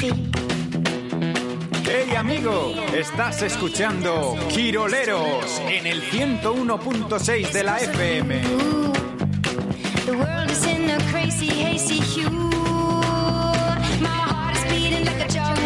Hey amigo, estás escuchando Quiroleros en el 101.6 de la FM. The world is in a crazy, hazy hue. My heart is beating like a drum.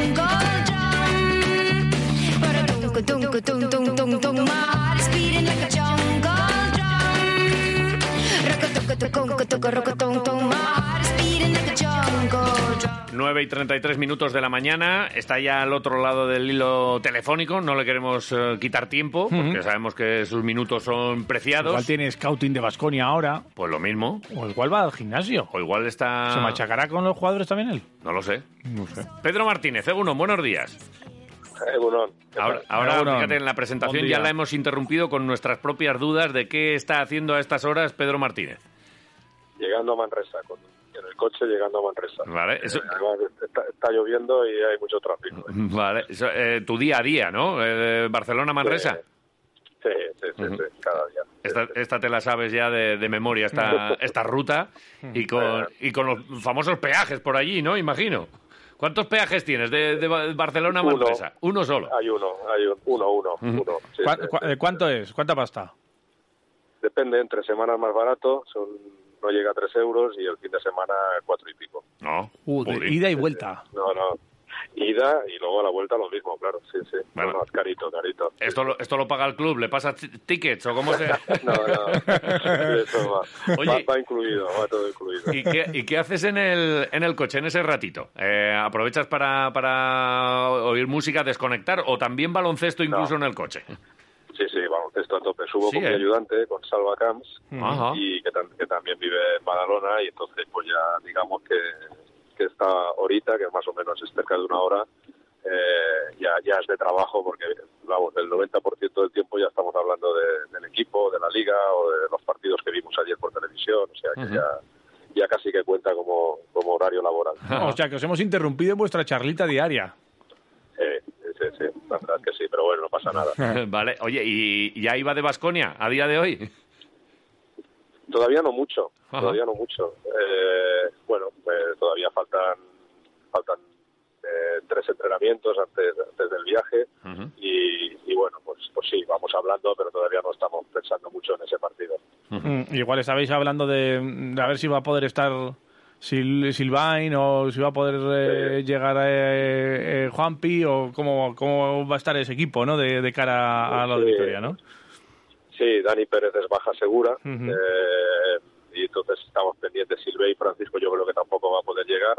9 y 33 minutos de la mañana, está ya al otro lado del hilo telefónico, no le queremos eh, quitar tiempo, porque sabemos que sus minutos son preciados. Igual tiene scouting de Basconia ahora, Pues lo mismo, o igual va al gimnasio. o igual está... ¿Se machacará con los jugadores también él? No lo sé. No sé. Pedro Martínez, Egunon, buenos días. Egunon, ¿qué tal? Ahora, ahora, Egunon. fíjate, en la presentación ya la hemos interrumpido con nuestras propias dudas de qué está haciendo a estas horas Pedro Martínez. Llegando a Manresa, con, en el coche llegando a Manresa. Vale, eso- Eh, además, está, está lloviendo y hay mucho tráfico. Vale, eso, eh, tu día a día, ¿no? Eh, Barcelona-Manresa. Sí, sí, sí, sí, cada día. Esta, esta te la sabes ya de, de memoria, esta, esta ruta, y con, y con los famosos peajes por allí, ¿no? Imagino. ¿Cuántos peajes tienes de, de Ba- Barcelona a Uno. Manresa? Uno solo. Hay uno, hay un- uno, uno, uno. sí, ¿Cuá- sí, cua- sí. eh, ¿Cuánto es? ¿Cuánta pasta? Depende, entre semanas más barato, son, no llega a tres euros y el fin de semana cuatro y pico. No. Uh, de ida y vuelta. No, no. Ida y luego a la vuelta lo mismo, claro, sí, sí. Bueno. No, no, es carito, carito. ¿Esto lo, ¿Esto lo paga el club? ¿Le pasa tickets o cómo se...? No, no, eso va, Oye. va, va incluido, va todo incluido. ¿Y qué, y qué haces en el, en el coche en ese ratito? Eh, ¿Aprovechas para, para oír música, desconectar o también baloncesto incluso en el coche? Sí, sí, con ¿eh? mi ayudante, con Salva Camps, Ajá. y que, que también vive en Badalona, y entonces pues ya digamos que, que esta horita, que más o menos es cerca de una hora, eh, ya, ya es de trabajo porque vamos, el 90% del tiempo ya estamos hablando de- del equipo, de la liga o de los partidos que vimos ayer por televisión, o sea que ya, ya casi que cuenta como, como horario laboral. O sea, que os hemos interrumpido en vuestra charlita diaria. Eh, sí, sí, la verdad es que sí, pero bueno, no pasa nada. vale, oye, ¿y ya iba de Basconia a día de hoy? Todavía no mucho, Ajá. todavía no mucho. Eh, bueno, pues todavía faltan faltan eh, tres entrenamientos antes, antes del viaje y, y bueno, pues, pues sí, vamos hablando, pero todavía no estamos pensando mucho en ese partido. Mm, Igual estabais hablando de, de a ver si va a poder estar Sil Silvain o si va a poder eh, llegar eh, eh, Juanpi o cómo, cómo va a estar ese equipo ¿no? de, de cara a la auditoría, ¿no? Sí, Dani Pérez es baja segura eh, y entonces estamos pendientes. Silve y Francisco yo creo que tampoco va a poder llegar.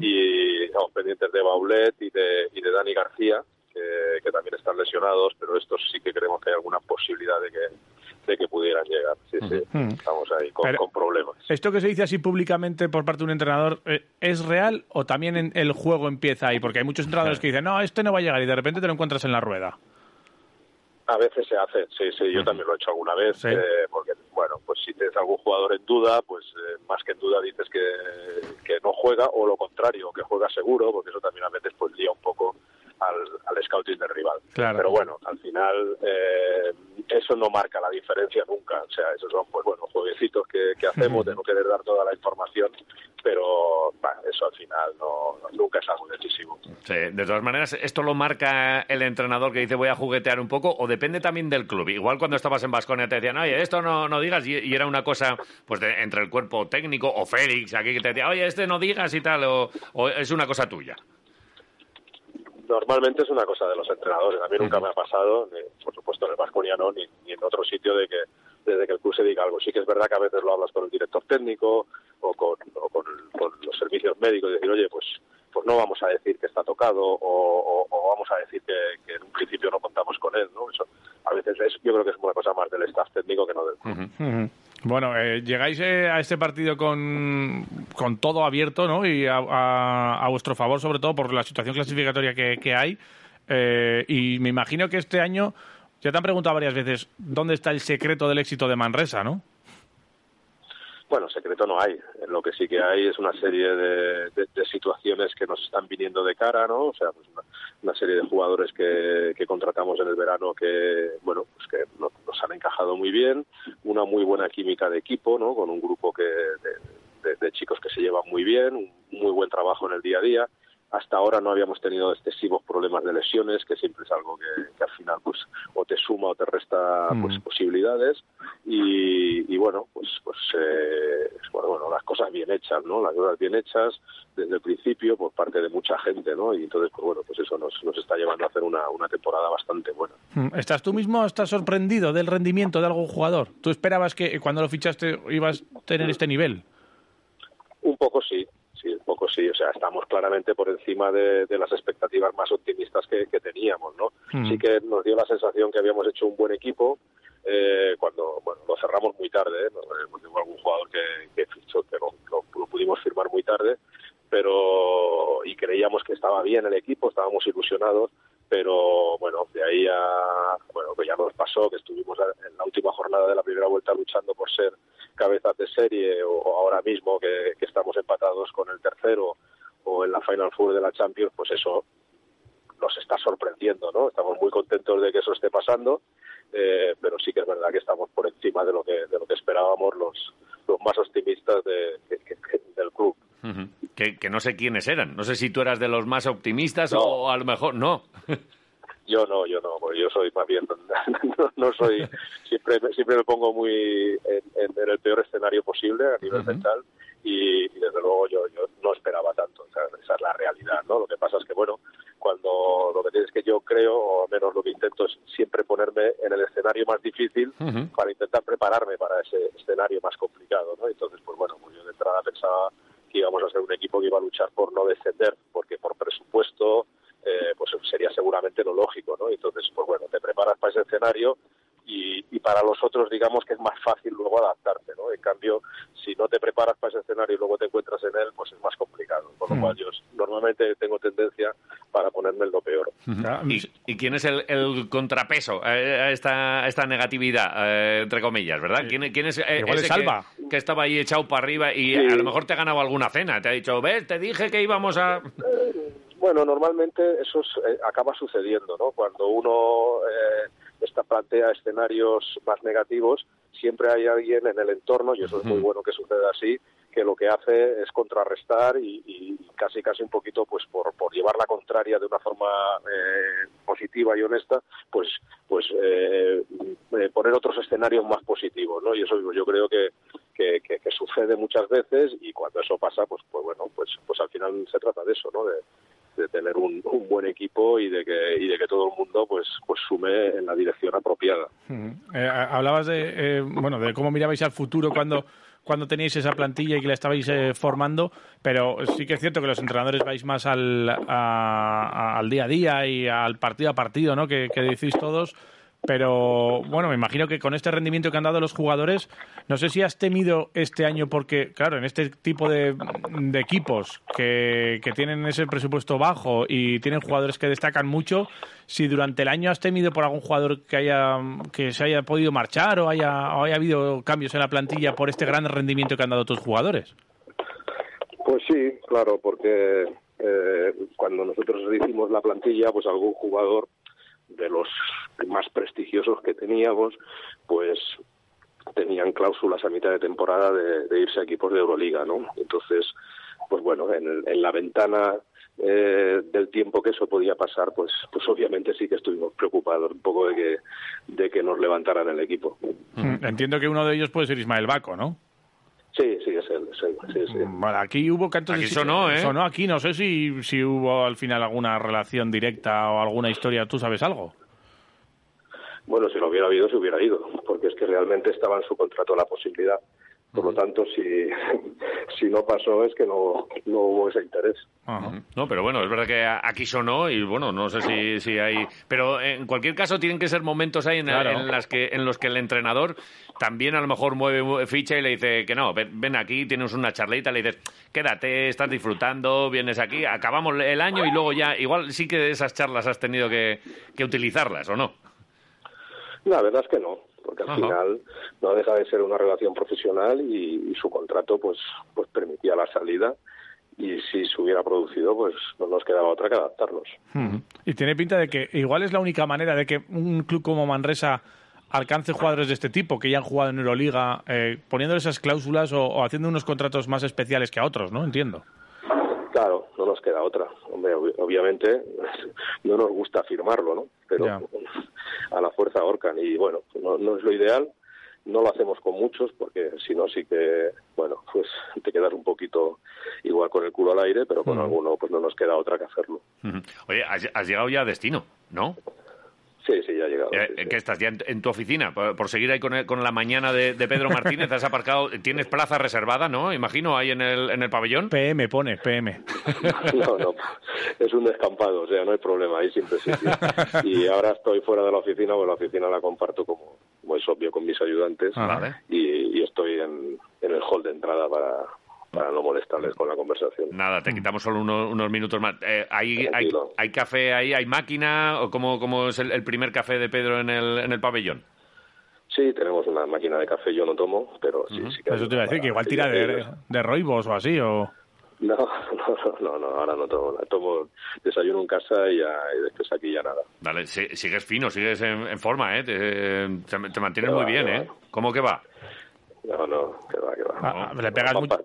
Y estamos pendientes de Baulet y de, y de Dani García, que, que también están lesionados, pero estos sí que creemos que hay alguna posibilidad de que, de que pudieran llegar. Sí, sí, Ujú. estamos ahí con, problemas. ¿Esto que se dice así públicamente por parte de un entrenador eh, es real o también en- el juego empieza ahí? Porque hay muchos entrenadores que dicen, no, este no va a llegar y de repente te lo encuentras en la rueda. A veces se hace, sí, sí, yo también lo he hecho alguna vez, Sí. eh, porque, bueno, pues si tienes algún jugador en duda, pues eh, más que en duda dices que, que no juega, o lo contrario, que juega seguro, porque eso también a veces pues lía un poco al, al scouting del rival. Claro. Pero bueno, al final eh, eso no marca la diferencia nunca, o sea, esos son, pues bueno, jueguecitos que, que hacemos de no querer dar toda la información, pero bah, eso al final no, nunca es algo decisivo. Sí, de todas maneras, ¿esto lo marca el entrenador que dice voy a juguetear un poco o depende también del club? Igual cuando estabas en Basconia te decían, oye, esto no, no digas, y, y era una cosa pues de- entre el cuerpo técnico o Félix aquí que te decía, oye, este no digas y tal, o, o es una cosa tuya. Normalmente es una cosa de los entrenadores. A mí nunca me ha pasado, ni, por supuesto en el Vasconia no, ni, ni en otro sitio de que desde que el club se diga algo. Sí que es verdad que a veces lo hablas con el director técnico o con, o con, con los servicios médicos y decir, oye, pues pues no vamos a decir que está tocado o, o- o vamos a decir que, que en un principio no contamos con él, ¿no? Eso a veces es, yo creo que es una cosa más del staff técnico que no del club. Bueno, eh, llegáis eh, a este partido con, con todo abierto, ¿no? Y a, a- a vuestro favor, sobre todo por la situación clasificatoria que, que hay. Eh, y me imagino que este año, ya te han preguntado varias veces, ¿dónde está el secreto del éxito de Manresa, no? Bueno, secreto no hay. Lo que sí que hay es una serie de, de- de situaciones que nos están viniendo de cara, ¿no? O sea, pues una, una serie de jugadores que, que contratamos en el verano que, bueno, pues que no- nos han encajado muy bien, una muy buena química de equipo, ¿no? Con un grupo que de, chicos que se llevan muy bien, un muy buen trabajo en el día a día. hasta ahora no habíamos tenido excesivos problemas de lesiones, que siempre es algo que, que al final pues o te suma o te resta pues posibilidades y, y bueno pues pues eh, bueno, bueno las cosas bien hechas, ¿no? Las cosas bien hechas desde el principio por parte de mucha gente, ¿no? Y entonces pues bueno pues eso nos, nos está llevando a hacer una, una temporada bastante buena. Mm, ¿Estás tú mismo estás sorprendido del rendimiento de algún jugador? ¿Tú esperabas que cuando lo fichaste ibas a tener este nivel? Un poco sí, sí, un poco sí. O sea, estamos claramente por encima de, de las expectativas más optimistas que, que teníamos, ¿no? Mm. Sí que nos dio la sensación que habíamos hecho un buen equipo eh, cuando, bueno, lo cerramos muy tarde, ¿eh? Hemos tenido algún jugador que, que fichó, que lo, lo- lo pudimos firmar muy tarde, pero y creíamos que estaba bien el equipo, estábamos ilusionados, pero bueno, de ahí a, bueno, que ya nos pasó, que estuvimos en la última jornada de la primera vuelta luchando por ser cabezas de serie o, ahora mismo que, que estamos empatados con el tercero o en la Final Four de la Champions, pues eso nos está sorprendiendo, ¿no? Estamos muy contentos de que eso esté pasando, eh, pero sí que es verdad que estamos por encima de lo que de lo que esperábamos los los más optimistas de, del club. Que, que no sé quiénes eran. No sé si tú eras de los más optimistas No. o a lo mejor no. Yo no, yo no, porque yo soy más bien, no, no soy, siempre, siempre me pongo muy en, en- en el peor escenario posible a nivel mental y, y desde luego yo, yo no esperaba tanto, o sea, esa es la realidad, ¿no? Lo que pasa es que, bueno, cuando lo que tienes que yo creo, o al menos lo que intento es siempre ponerme en el escenario más difícil para intentar prepararme para ese escenario más complicado, ¿no? Entonces, pues bueno, pues yo de entrada pensaba que íbamos a ser un equipo que iba a luchar por no descender, porque por presupuesto, eh, pues sería seguramente lo lógico, ¿no? Entonces, pues bueno, te preparas para ese escenario y, y para los otros, digamos que es más fácil luego adaptarte, ¿no? En cambio, si no te preparas para ese escenario y luego te encuentras en él, pues es más complicado. Con lo cual, yo normalmente tengo tendencia para ponerme en lo peor. ¿Y, y quién es el, el contrapeso a a esta, a esta negatividad, eh, entre comillas, verdad? ¿Quién, quién es eh, Igual ese es Alba. Que, que estaba ahí echado para arriba y Sí. a lo mejor te ha ganado alguna cena? Te ha dicho, ves, te dije que íbamos a... Bueno, normalmente eso es, eh, acaba sucediendo, ¿no? Cuando uno eh, está, plantea escenarios más negativos, siempre hay alguien en el entorno, y eso es muy bueno que suceda así, que lo que hace es contrarrestar y, y casi casi un poquito pues por, por llevar la contraria de una forma eh, positiva y honesta pues pues eh, eh, poner otros escenarios más positivos no y eso yo creo que, que, que- que sucede muchas veces y cuando eso pasa pues pues bueno pues pues al final se trata de eso no de, de tener un, un buen equipo y de que y de que todo el mundo pues pues sume en la dirección apropiada. Eh, hablabas de, eh, bueno, de cómo mirabais al futuro cuando, cuando teníais esa plantilla y que la estabais eh, formando, pero sí que es cierto que los entrenadores vais más al, al día a día y al partido a partido, ¿no? Que decís todos. Pero bueno, me imagino que con este rendimiento que han dado los jugadores, no sé si has temido este año, porque claro, en este tipo de, equipos que, que tienen ese presupuesto bajo y tienen jugadores que destacan mucho, si durante el año has temido por algún jugador que haya que se haya podido marchar o haya, o haya habido cambios en la plantilla por este gran rendimiento que han dado tus jugadores. Pues sí, claro, porque eh, cuando nosotros hicimos la plantilla, pues algún jugador de los más prestigiosos que teníamos, pues tenían cláusulas a mitad de temporada de, de irse a equipos de Euroliga, ¿no? Entonces, pues bueno, en, la ventana eh, del tiempo que eso podía pasar, pues, pues obviamente sí que estuvimos preocupados un poco de que, de que nos levantaran el equipo. Entiendo que uno de ellos puede ser Ismael Baco, ¿no? Sí, sí, es él, es él, sí, sí. Bueno, aquí hubo cantos Aquí de- sonó, ¿eh? Sonó aquí, no sé si, si hubo al final alguna relación directa o alguna historia, ¿tú sabes algo? Bueno, si lo hubiera habido, se hubiera ido, porque es que realmente estaba en su contrato la posibilidad. Por lo tanto, si, si no pasó es que no, no hubo ese interés. Ajá. No, pero bueno, es verdad que aquí sonó y bueno, no sé si, si hay... Pero en cualquier caso tienen que ser momentos ahí en, Claro. en las que, en los que el entrenador también a lo mejor mueve ficha y le dice que no, ven, ven aquí, tienes una charlita, le dices, quédate, estás disfrutando, vienes aquí, acabamos el año y luego ya, igual sí que esas charlas has tenido que, que utilizarlas, ¿o no? La verdad es que no, porque al Ajá. final no deja de ser una relación profesional y, y su contrato pues, pues permitía la salida y si se hubiera producido pues no nos quedaba otra que adaptarnos. Ujú. Y tiene pinta de que igual es la única manera de que un club como Manresa alcance jugadores de este tipo, que ya han jugado en Euroliga, eh, poniendo esas cláusulas o, o haciendo unos contratos más especiales que a otros, ¿no? Entiendo. Claro, no nos queda otra. Hombre, ob- obviamente no nos gusta afirmarlo, ¿no? Pero a la fuerza ahorcan y bueno, no, no es lo ideal. No lo hacemos con muchos porque si no sí que, bueno, pues te quedas un poquito igual con el culo al aire, pero con alguno pues no nos queda otra que hacerlo. Oye, has, has llegado ya a destino, ¿no? Sí, sí, ya ha llegado. Eh, sí, sí. ¿Qué estás ya en, en tu oficina? Por, por seguir ahí con, el- con la mañana de, de Pedro Martínez, has aparcado, tienes plaza reservada, ¿no? Imagino, ahí en el, en el pabellón. PM pone, PM. No, no, es un descampado, o sea, no hay problema, hay siempre sitio. Y ahora estoy fuera de la oficina, porque la oficina la comparto como, como es obvio con mis ayudantes Ah, Vale. y, y estoy en, en el hall de entrada para, para no molestarles con la conversación. Nada, te quitamos solo unos, unos minutos más. Eh, ¿hay, hay, hay café ahí? ¿Hay máquina? ¿O cómo, cómo es el, el primer café de Pedro en el, en el pabellón? Sí, tenemos una máquina de café, yo no tomo, pero sí, sí que Eso te iba a decir, que igual tira de, de roibos o así, o... No, no, no, no, ahora no tomo nada. Tomo desayuno en casa y, ya, y después aquí ya nada. Dale, si- sigues fino, sigues en, en forma, ¿eh? Te, te- te mantienes muy va, bien, ¿eh? va. ¿Cómo que va? No, no, que va, que va. Ah, ah, le pegas van, mucho...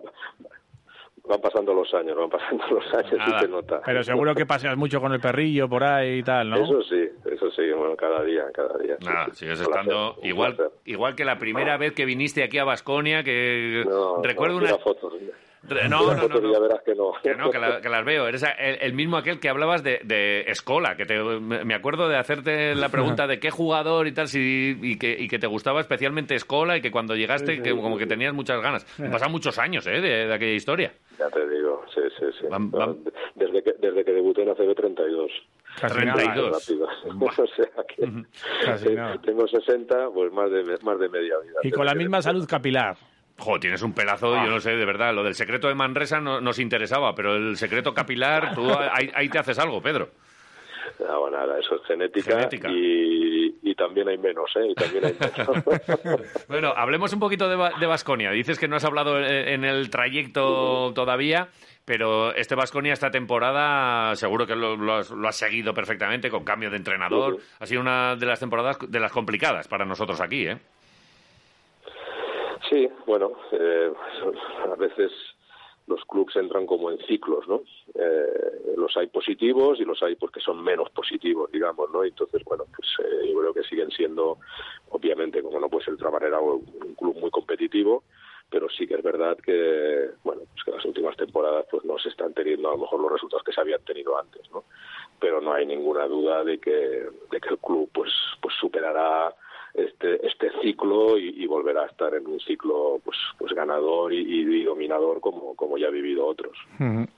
van pasando los años, van pasando los años Nada. y se nota. Pero seguro que paseas mucho con el perrillo por ahí y tal, ¿no? Eso sí, eso sí, bueno, cada día, cada día. Nada, sí. sigues placer, estando igual, igual que la primera vez que viniste aquí a Basconia, que No, recuerdo no, una... Mira No, no, no, fotos y no. ya verás que no. Que no, que, la- que las veo. Eres el, el mismo aquel que hablabas de, de Escola, que te, me acuerdo de hacerte la pregunta de qué jugador y tal, si, y, que, y que te gustaba especialmente Escola y que cuando llegaste que como que tenías muchas ganas. Han pasado muchos años ¿eh? de, de aquella historia. Ya te digo, sí, sí, sí. Van- van- Desde, que, desde que debuté en ACB 32. Casi 32. nada. Rápido. o sea que Casi que nada. tengo 60, pues más de, más de media vida. Y con la misma salud capilar. Jo, tienes un pelazo, yo no sé, de verdad. Lo del secreto de Manresa no, nos interesaba, pero el secreto capilar, tú ahí, ahí te haces algo, Pedro. No, bueno, nada, eso es genética, Genética. Y, y también hay menos, ¿eh? Y también hay menos. Bueno, hablemos un poquito de, Basconia. Dices que no has hablado en, en el trayecto todavía, pero este Basconia esta temporada seguro que lo, lo has, lo has seguido perfectamente con cambio de entrenador. Ha sido una de las temporadas de las complicadas para nosotros aquí, ¿eh? Sí, bueno, eh, a veces los clubes entran como en ciclos, ¿no? Eh, los hay positivos y los hay pues que son menos positivos, digamos, ¿no? Entonces, bueno, pues eh, yo creo que siguen siendo, obviamente, como no puede ser de otra manera, un, club muy competitivo, pero sí que es verdad que, bueno, pues que las últimas temporadas pues no se están teniendo a lo mejor los resultados que se habían tenido antes, ¿no? Pero no hay ninguna duda de que, de que el club pues, pues superará este, este ciclo y, y volverá a estar en un ciclo pues, pues ganador y, y dominador como, como ya ha vivido otros.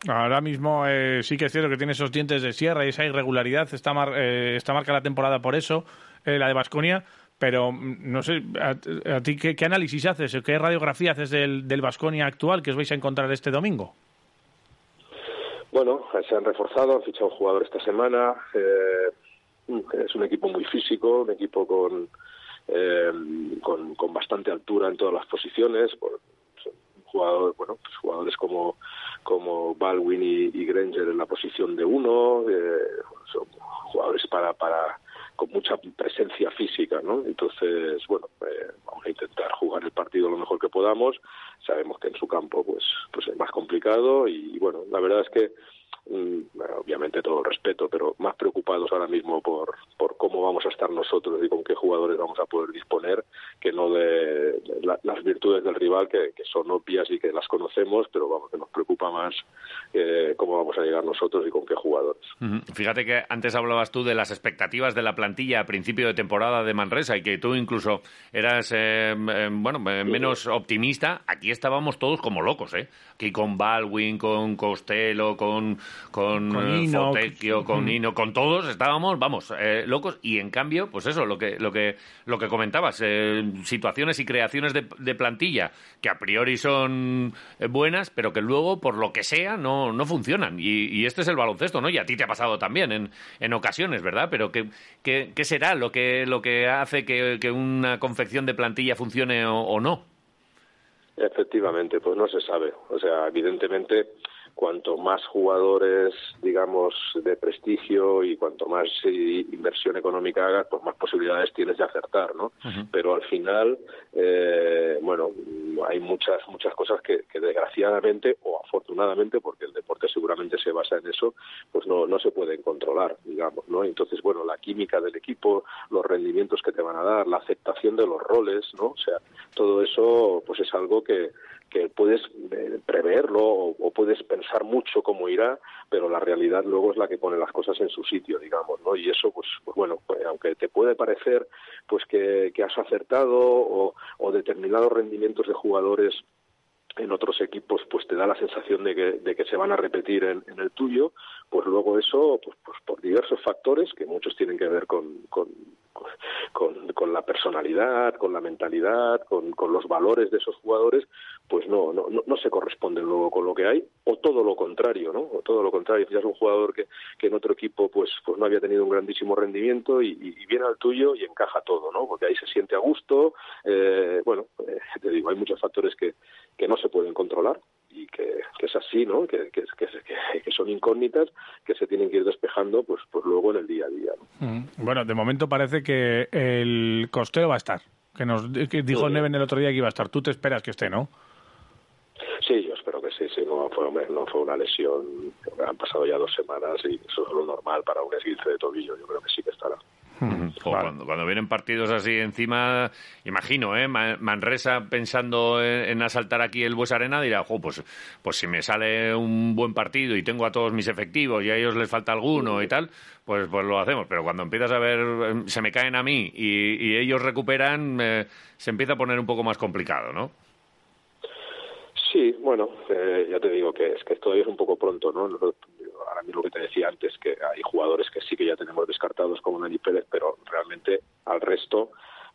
Ahora mismo eh, sí que es cierto que tiene esos dientes de sierra y esa irregularidad. Está, mar- eh, está marca la temporada por eso, eh, la de Basconia. Pero mm, no sé, a, a ti ¿qué, qué análisis haces? ¿Qué radiografía haces del, del Basconia actual que os vais a encontrar este domingo? Bueno, se han reforzado, han fichado un jugador esta semana. eh, es un equipo muy físico, un equipo con, eh, con, bastante altura en todas las posiciones. Por, jugador, bueno, pues jugadores como, como Baldwin y, y Granger en la posición de uno. eh, son jugadores para, para con mucha presencia física, ¿no? Entonces, bueno, eh, vamos a intentar jugar el partido lo mejor que podamos. Sabemos que en su campo, pues, pues es más complicado y, bueno, la verdad es que obviamente todo el respeto, pero más preocupados ahora mismo por, por cómo vamos a estar nosotros y con qué jugadores vamos a poder disponer, que no de, la- las virtudes del rival, que, que son obvias y que las conocemos, pero vamos, que nos preocupa más eh, cómo vamos a llegar nosotros y con qué jugadores. Fíjate que antes hablabas tú de las expectativas de la plantilla a principio de temporada de Manresa y que tú incluso eras eh, eh, bueno eh, menos optimista. Aquí estábamos todos como locos, ¿eh? Aquí con Baldwin, con Costello, con con, Con eh, Ino. Fontecchio, con Nino, con todos estábamos, vamos, eh, locos y en cambio, pues eso, lo que lo que lo que comentabas, eh, situaciones y creaciones de, de plantilla que a priori son eh, buenas, pero que luego por lo que sea no no funcionan y, y este es el baloncesto, ¿no? Y a ti te ha pasado también en, en ocasiones, ¿verdad? Pero ¿qué, qué, qué será lo que lo que hace que, que una confección de plantilla funcione o, o no? Efectivamente, pues no se sabe. O sea, evidentemente, cuanto más jugadores, digamos, de prestigio y cuanto más eh, inversión económica hagas, pues más posibilidades tienes de acertar, ¿no? Pero al final, eh, bueno, hay muchas muchas cosas que, que, desgraciadamente o afortunadamente, porque el deporte seguramente se basa en eso, pues no, no se pueden controlar, digamos, ¿no? Entonces, bueno, la química del equipo, los rendimientos que te van a dar, la aceptación de los roles, ¿no? O sea, todo eso, pues es algo que, que puedes eh, preverlo o, puedes pensar mucho cómo irá, pero la realidad luego es la que pone las cosas en su sitio, digamos, ¿no? Y eso, pues, pues bueno, pues, aunque te puede parecer pues que, has acertado o, determinados rendimientos de jugadores en otros equipos pues te da la sensación de que, de que se van a repetir en, el tuyo, pues luego eso, pues, pues, por diversos factores que muchos tienen que ver con, con, con, la personalidad, con la mentalidad, con, con, los valores de esos jugadores, pues no, no, no, se corresponden luego con lo que hay, o todo lo contrario, ¿no? O todo lo contrario, es un jugador que, que en otro equipo pues, pues no había tenido un grandísimo rendimiento y, viene al tuyo y encaja todo, ¿no? Porque ahí se siente a gusto, eh, bueno, eh, te digo, hay muchos factores que, que no se pueden controlar y que, es así, ¿no? Que, que, que, son incógnitas que se tienen que ir despejando pues, pues luego en el día a día. Mm. Bueno, de momento parece que el costeo va a estar. Que nos dijo Neven el otro día que iba a estar. Tú te esperas que esté, ¿no? Sí, yo espero que sí. sí no, fue, no fue una lesión. Han pasado ya dos semanas y eso es lo normal para un esguince de tobillo. Yo creo que estará cuando, vienen partidos así encima, imagino, ¿eh? Manresa pensando en, asaltar aquí el Bues Arena dirá, pues, pues si me sale un buen partido y tengo a todos mis efectivos y a ellos les falta alguno y tal, pues, pues lo hacemos. Pero cuando empiezas a ver, em, se me caen a mí y, ellos recuperan, eh, se empieza a poner un poco más complicado, ¿no? Sí, bueno, eh, ya te digo que es que todavía es un poco pronto, ¿no? Ahora mismo lo que te decía antes, que hay jugadores que sí que ya tenemos descartados como Nani Pérez, pero realmente al resto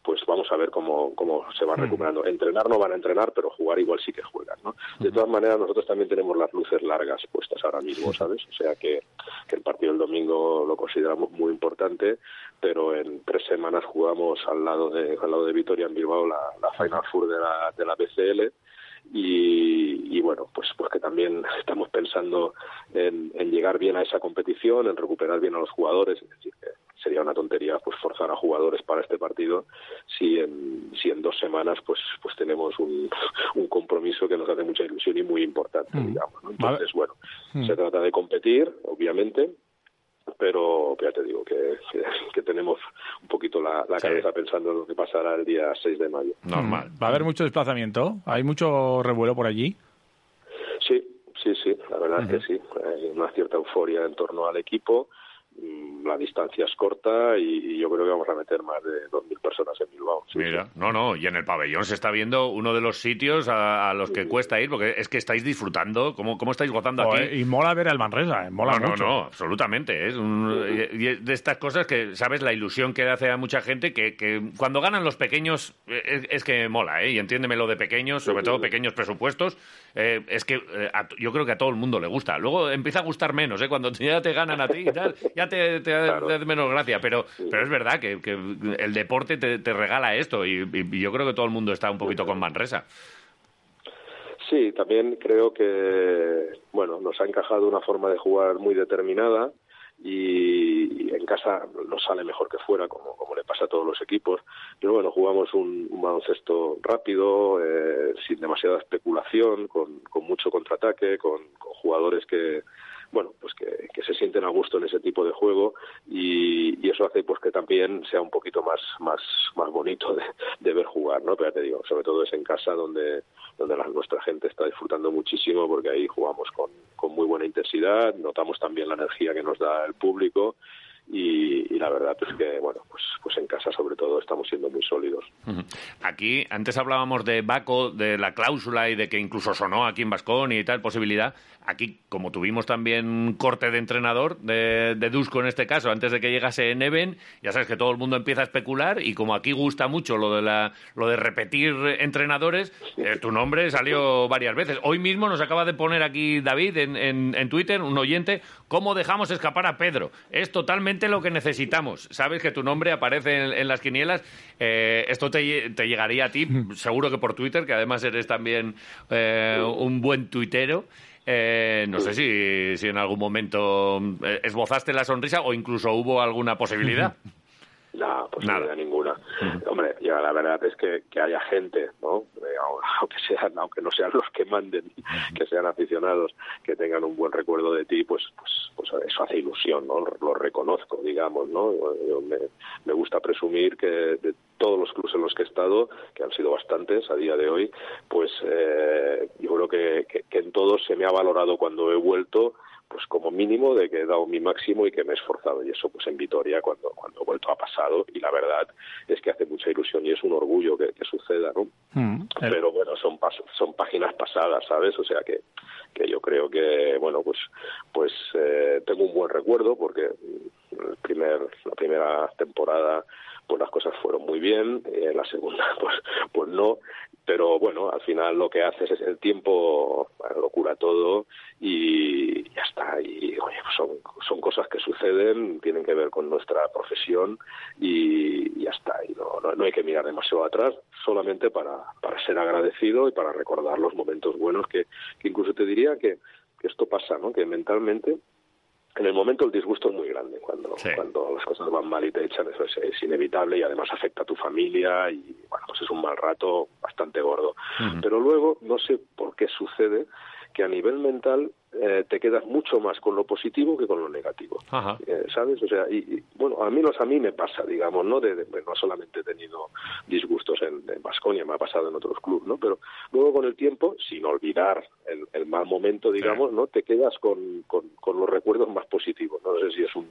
pues vamos a ver cómo, cómo se va recuperando. Entrenar no van a entrenar, pero jugar igual sí que juegan, ¿no? De todas maneras, nosotros también tenemos las luces largas puestas ahora mismo, ¿sabes? O sea que, que el partido del domingo lo consideramos muy importante, pero en tres semanas jugamos al lado de, al lado de Vitoria en Bilbao la, la Final Four de la, de la BCL y, bueno, pues, pues que también estamos pensando en, llegar bien a esa competición, en recuperar bien a los jugadores, es decir, que sería una tontería pues forzar a jugadores para este partido si en, si en dos semanas pues pues tenemos un, un compromiso que nos hace mucha ilusión y muy importante, mm. digamos. Entonces, bueno, mm. se trata de competir, obviamente, pero ya te digo que, que, tenemos un poquito la, cabeza pensando en lo que pasará el día 6 de mayo. Normal. ¿Va a haber mucho desplazamiento? ¿Hay mucho revuelo por allí? Sí, sí, sí, la verdad es que sí. Hay una cierta euforia en torno al equipo la distancia es corta y, yo creo que vamos a meter más de 2.000 personas en Bilbao. Mira, no, no, y en el pabellón se está viendo uno de los sitios a, los que cuesta ir, porque es que estáis disfrutando, ¿cómo, cómo estáis gozando aquí? Y mola ver al Manresa, eh, mola no, mucho. No, no, absolutamente. Es de estas cosas que, ¿sabes? La ilusión que hace a mucha gente que, que cuando ganan los pequeños eh, es, que mola, ¿eh? Y entiéndeme lo de pequeños, sobre todo pequeños presupuestos, eh, es que yo creo que a todo el mundo le gusta. Luego empieza a gustar menos, ¿eh? Cuando ya te ganan a ti y tal, ya te, da menos gracia, pero, pero es verdad que, el deporte te, regala esto y, yo creo que todo el mundo está un poquito con Manresa. Sí, también creo que, bueno, nos ha encajado una forma de jugar muy determinada y, en casa nos sale mejor que fuera, como, como le pasa a todos los equipos. Pero bueno, jugamos un, baloncesto rápido, eh, sin demasiada especulación, con, con mucho contraataque, con jugadores que, bueno, pues que, se sienten a gusto en ese tipo de juego y, eso hace pues que también sea un poquito más más más bonito de, ver jugar, ¿no? Pero te digo, sobre todo es en casa donde donde la, nuestra gente está disfrutando muchísimo porque ahí jugamos con, con muy buena intensidad, notamos también la energía que nos da el público y, la verdad es que bueno pues pues en casa sobre todo estamos siendo muy sólidos. Aquí antes hablábamos de Baco de la cláusula y de que incluso sonó aquí en Vascón y tal posibilidad aquí como tuvimos también corte de entrenador de, de Dusko en este caso antes de que llegase Neven ya sabes que todo el mundo empieza a especular y como aquí gusta mucho lo de la lo de repetir entrenadores eh, tu nombre salió varias veces hoy mismo nos acaba de poner aquí David en, en, en Twitter un oyente cómo dejamos escapar a Pedro es totalmente lo que necesitamos. Sabes que tu nombre aparece en, las quinielas. Eh, esto te, llegaría a ti, seguro que por Twitter, que además eres también eh, un buen tuitero. Eh, no sé si, si en algún momento eh, esbozaste la sonrisa o incluso hubo alguna posibilidad. No, pues Nada. ninguna. Hombre, ya la verdad es que, que haya gente, ¿no? Eh, aunque sean, aunque no sean los que manden, que sean aficionados, que tengan un buen recuerdo de ti, pues, pues, pues eso hace ilusión, ¿no? Lo reconozco, digamos, ¿no? Yo me, me gusta presumir que de todos los clubes en los que he estado, que han sido bastantes a día de hoy, pues eh, yo creo que, que, que en todos se me ha valorado cuando he vuelto pues como mínimo de que he dado mi máximo y que me he esforzado. Y eso pues en Vitoria cuando cuando he vuelto ha pasado. Y la verdad es que hace mucha ilusión y es un orgullo que, que suceda no Mm. Pero bueno son pas- son páginas pasadas sabes o sea que que yo creo que bueno pues pues eh, tengo un buen recuerdo porque el primer la primera temporada pues las cosas fueron muy bien. Eh, la segunda pues pues no pero bueno al final lo que haces es el tiempo lo cura todo y ya está. Y oye pues son son cosas que suceden tienen que ver con nuestra profesión y ya está. Y no, no, hay que mirar demasiado atrás solamente para para ser agradecido y para recordar los momentos buenos que, que incluso te diría que, que esto pasa no que mentalmente en el momento el disgusto es muy grande cuando Sí. cuando las cosas van mal y te echan eso es, es inevitable y además afecta a tu familia y bueno pues es un mal rato bastante gordo pero luego no sé por qué sucede que a nivel mental eh, te quedas mucho más con lo positivo que con lo negativo Ajá. eh, ¿sabes? O sea, y, y, bueno, a mí, los, a mí me pasa, digamos, ¿no? De, de- no solamente he tenido disgustos en, en Baskonia, me ha pasado en otros clubes, ¿no? Pero luego con el tiempo, sin olvidar el, el mal momento, digamos, ¿no? Te quedas con, con, con los recuerdos más positivos. No sé si es un...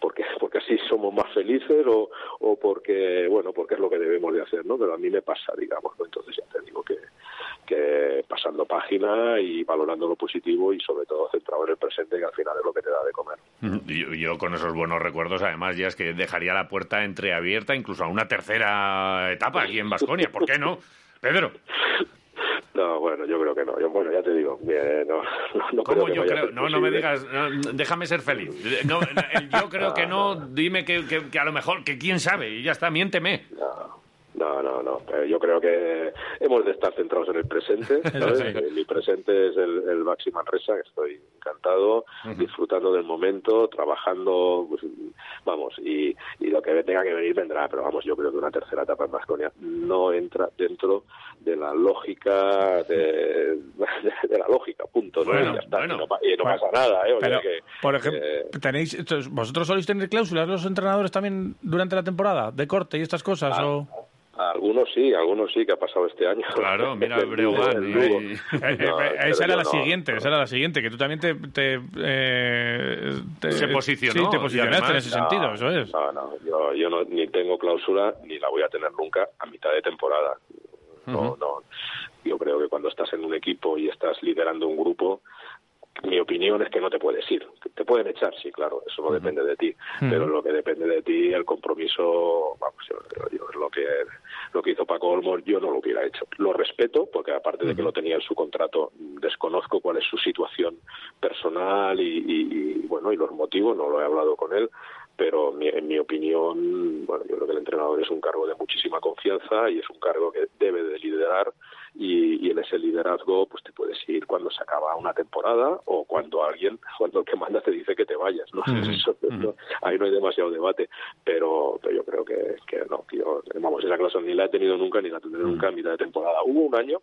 porque porque así somos más felices o, o porque, bueno, porque es lo que debemos de hacer, ¿no? Pero a mí me pasa, digamos, ¿no? Entonces ya te digo que, que pasando página y valorando lo positivo y sobre todo centrado en el presente, que al final es lo que te da de comer. Yo, yo con esos buenos recuerdos, además, ya es que dejaría la puerta entreabierta incluso a una tercera etapa aquí en Basconia. ¿Por qué no? Pedro, No, bueno, yo creo que no. Yo, bueno, ya te digo, bien, no, no, no ¿cómo creo que yo vaya a creo? ser No, no me digas, no, déjame ser feliz. No, el yo creo que no, dime que, que- que a lo mejor, que quién sabe, y ya está, miénteme. No, no, no. Eh, yo creo que hemos de estar centrados en el presente. ¿sabes? sí. Eh, Mi presente es el, el Manresa, que estoy encantado, disfrutando del momento, trabajando, pues, vamos, y, y lo que tenga que venir vendrá. Pero vamos, yo creo que una tercera etapa en Vasconia no entra dentro de la lógica, de, de la lógica, punto. ¿no? Bueno, y ya está. bueno. y no, y no Bueno, pasa nada, ¿eh? O Pero, que, por ejemplo, eh, tenéis, ¿vosotros soléis tener cláusulas los entrenadores también durante la temporada? ¿De corte y estas cosas? Ah, o... Algunos sí, algunos sí que ha pasado este año. Claro, mira el Breogán. Y- Eh, eh, No, esa era la no, siguiente, no. esa era la siguiente, que tú también te... te, eh, te- Se posicionó, Sí, te posicionaste en ese sentido, eso es. No, no, yo, yo no, ni tengo cláusula ni la voy a tener nunca a mitad de temporada. No, no. Yo creo que cuando estás en un equipo y estás liderando un grupo, mi opinión es que no te puedes ir. Te pueden echar, sí, claro, eso no depende de ti. Pero lo que depende de ti, el compromiso, vamos, yo, lo que lo que hizo Paco Olmos, yo no lo hubiera hecho. Lo respeto, porque aparte de que lo tenía en su contrato, desconozco cuál es su situación personal y, y- y, bueno, y los motivos, no lo he hablado con él, pero mi- en mi opinión, bueno, yo creo que el entrenador es un cargo de muchísima confianza y es un cargo que debe de liderar y, y en ese liderazgo pues te puedes ir cuando se acaba una temporada o cuando alguien, cuando el que manda te dice que te vayas, ¿no? Eso, no- ahí no hay demasiado debate, pero, pero yo creo que, que no, yo, vamos, esa clase ni la he tenido nunca ni la tendré nunca a mitad de temporada. Hubo un año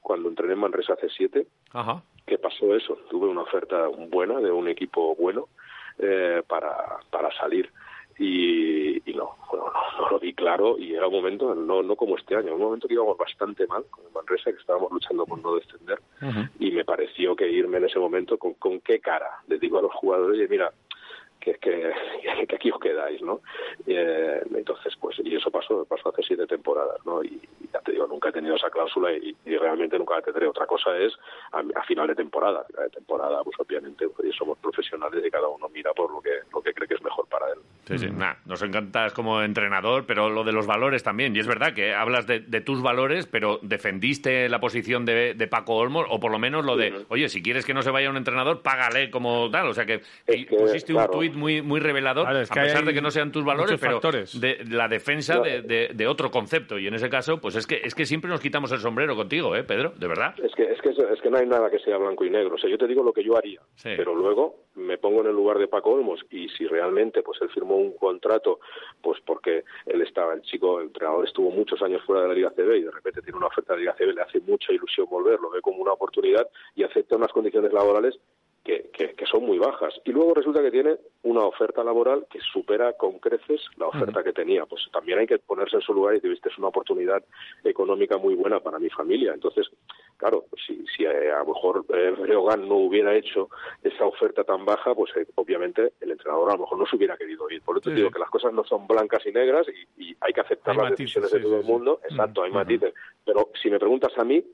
cuando entrené en Manresa C7 Ajá. que pasó eso. Tuve una oferta buena de un equipo bueno eh, para, para salir y, y no, bueno, no, no lo vi claro y era un momento, no, no como este año, un momento que íbamos bastante mal con el Manresa, que estábamos luchando por no descender y me pareció que irme en ese momento con, con qué cara les digo a los jugadores, y mira, que, que, que aquí os quedáis, ¿no? Eh, entonces, pues, y eso pasó, pasó hace siete temporadas, ¿no? Y, y digo, nunca he tenido esa cláusula y, y realmente nunca la tendré. Otra cosa es a, a final de temporada. A final de temporada, pues obviamente, pues, somos profesionales y cada uno mira por lo que, lo que cree que es mejor para él. Sí, sí. Nah, nos encantas como entrenador, pero lo de los valores también. Y es verdad que hablas de, de tus valores, pero defendiste la posición de, de Paco Olmos, o por lo menos lo de, oye, si quieres que no se vaya un entrenador, págale como tal. O sea que, Es que, pusiste claro. un tuit muy, muy revelador, Claro, es a que pesar hay de que no sean tus valores, pero factores. de la defensa de, de- de otro concepto. Y en ese caso, pues es que, es que siempre nos quitamos el sombrero contigo, ¿eh, Pedro? ¿De verdad? Es que, es, que, es que no hay nada que sea blanco y negro. O sea, yo te digo lo que yo haría, Sí. pero luego me pongo en el lugar de Paco Olmos y si realmente pues él firmó un contrato pues porque él estaba, el chico, el entrenador estuvo muchos años fuera de la Liga CB y de repente tiene una oferta de la Liga CB, le hace mucha ilusión volver, lo ve como una oportunidad y acepta unas condiciones laborales que, que, que son muy bajas. Y luego resulta que tiene una oferta laboral que supera con creces la oferta que tenía. Pues también hay que ponerse en su lugar y decir, "Viste, es una oportunidad económica muy buena para mi familia. Entonces, claro, si, si eh, a lo mejor eh, no hubiera hecho esa oferta tan baja, pues eh, obviamente el entrenador a lo mejor no se hubiera querido ir. Por eso Sí, digo que las cosas no son blancas y negras y, y hay que aceptar Hay las matices, decisiones sí, de todo sí, el mundo. Exacto, hay Mm, matices. Pero si me preguntas a mí,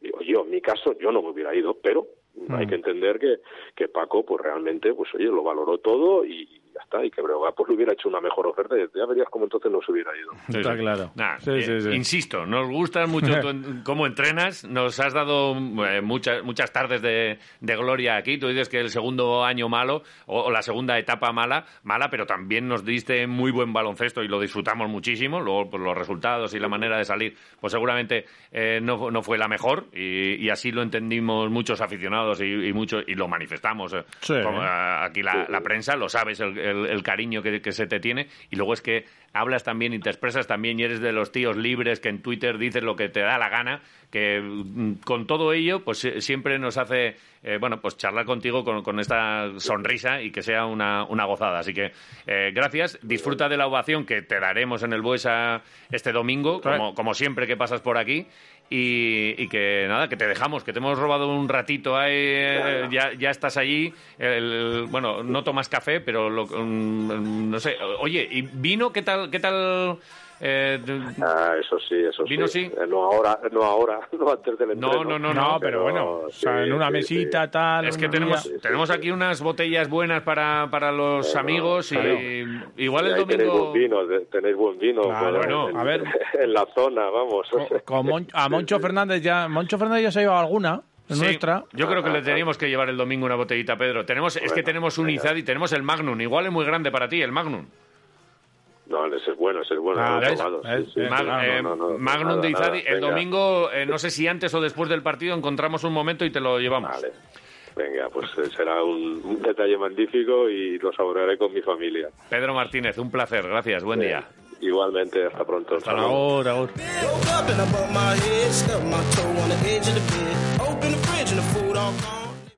digo yo, en mi caso, yo no me hubiera ido, pero hay Mm. que entender que, que Paco, pues realmente, pues oye, lo valoró todo y ya está, y que Breogán pues le hubiera hecho una mejor oferta ya verías cómo entonces no se hubiera ido. Está claro. Nah, Sí, eh, sí, sí. Insisto, nos gusta mucho tu en- cómo entrenas. Nos has dado eh, muchas muchas tardes de, de gloria aquí. Tú dices que el segundo año malo o, o la segunda etapa mala, mala, pero también nos diste muy buen baloncesto y lo disfrutamos muchísimo. Luego, pues, los resultados y la manera de salir, pues seguramente eh, no, no fue la mejor y, y así lo entendimos muchos aficionados y, y muchos y lo manifestamos. como, eh, aquí la, la prensa, lo sabes, el, el- el cariño que, que se te tiene. Y luego es que hablas también y te expresas también y eres de los tíos libres que en Twitter dices lo que te da la gana. Que mm, con todo ello, pues eh, siempre nos hace, eh, bueno, pues charlar contigo con, con esta sonrisa y que sea una, una gozada. Así que eh, gracias. Disfruta de la ovación que te daremos en el Buesa este domingo, como, como siempre que pasas por aquí. Y, y que nada, que te dejamos, que te hemos robado un ratito ahí, eh, ya, ya estás allí. El- bueno, no tomas café, pero lo- mm, no sé. Oye, ¿y vino qué tal? ¿Qué tal? Eh, Ah, eso sí, eso ¿Vino sí. sí? Eh, No ahora, no ahora, no antes del No, entreno. no, no, No, pero bueno, o sea, sí, en una sí, mesita, tal. es que tenemos, tenemos aquí unas botellas buenas para, para los Bueno, amigos y claro. igual el ahí tenéis domingo... buen vino, tenéis buen vino. Claro, bueno, en, a ver. En la zona, vamos. Co- con Mon- a Moncho Fernández ya. Moncho Fernández ya se ha llevado alguna. Sí, nuestra. Yo creo que le teníamos que llevar el domingo una botellita, Pedro. Tenemos, es que tenemos un. Izad y tenemos el Magnum. Igual es muy grande para ti, el Magnum. No, ese es bueno, ese es bueno. Ah, lo he ¿ves? probado, ¿ves? sí, sí. ¿ves? Mag- no, eh, no, no, Magnum de Izadi. el venga. domingo, eh, no sé si antes o después del partido, encontramos un momento y te lo llevamos. Vale. Venga, pues eh, será un, un detalle magnífico y lo saborearé con mi familia. Pedro Martínez, un placer. Gracias. Buen día. Igualmente, hasta pronto. Hasta. Ahora, ahora.